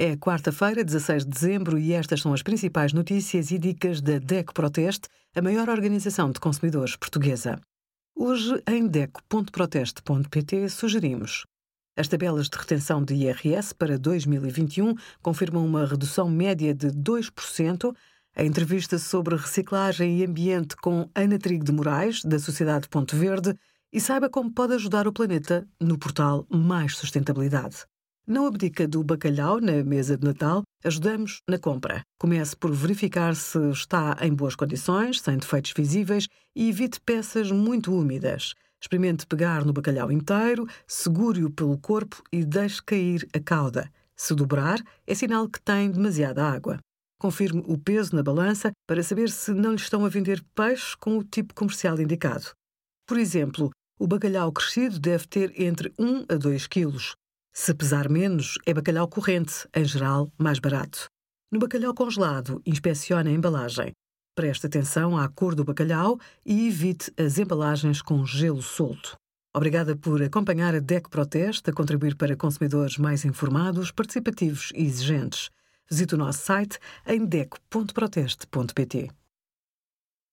É quarta-feira, 16 de dezembro, e estas são as principais notícias e dicas da DECO Proteste, a maior organização de consumidores portuguesa. Hoje, em DECO.proteste.pt, sugerimos as tabelas de retenção de IRS para 2021 confirmam uma redução média de 2%. A entrevista sobre reciclagem e ambiente com Ana Trigo de Moraes, da Sociedade Ponto Verde, e saiba como pode ajudar o planeta no portal Mais Sustentabilidade. Não abdica do bacalhau na mesa de Natal, ajudamos na compra. Comece por verificar se está em boas condições, sem defeitos visíveis e evite peças muito úmidas. Experimente pegar no bacalhau inteiro, segure-o pelo corpo e deixe cair a cauda. Se dobrar, é sinal que tem demasiada água. Confirme o peso na balança para saber se não lhe estão a vender peixe com o tipo comercial indicado. Por exemplo, o bacalhau crescido deve ter entre 1 a 2 quilos. Se pesar menos, é bacalhau corrente, em geral, mais barato. No bacalhau congelado, inspecione a embalagem. Preste atenção à cor do bacalhau e evite as embalagens com gelo solto. Obrigada por acompanhar a DEC Proteste a contribuir para consumidores mais informados, participativos e exigentes. Visite o nosso site em deco.proteste.pt.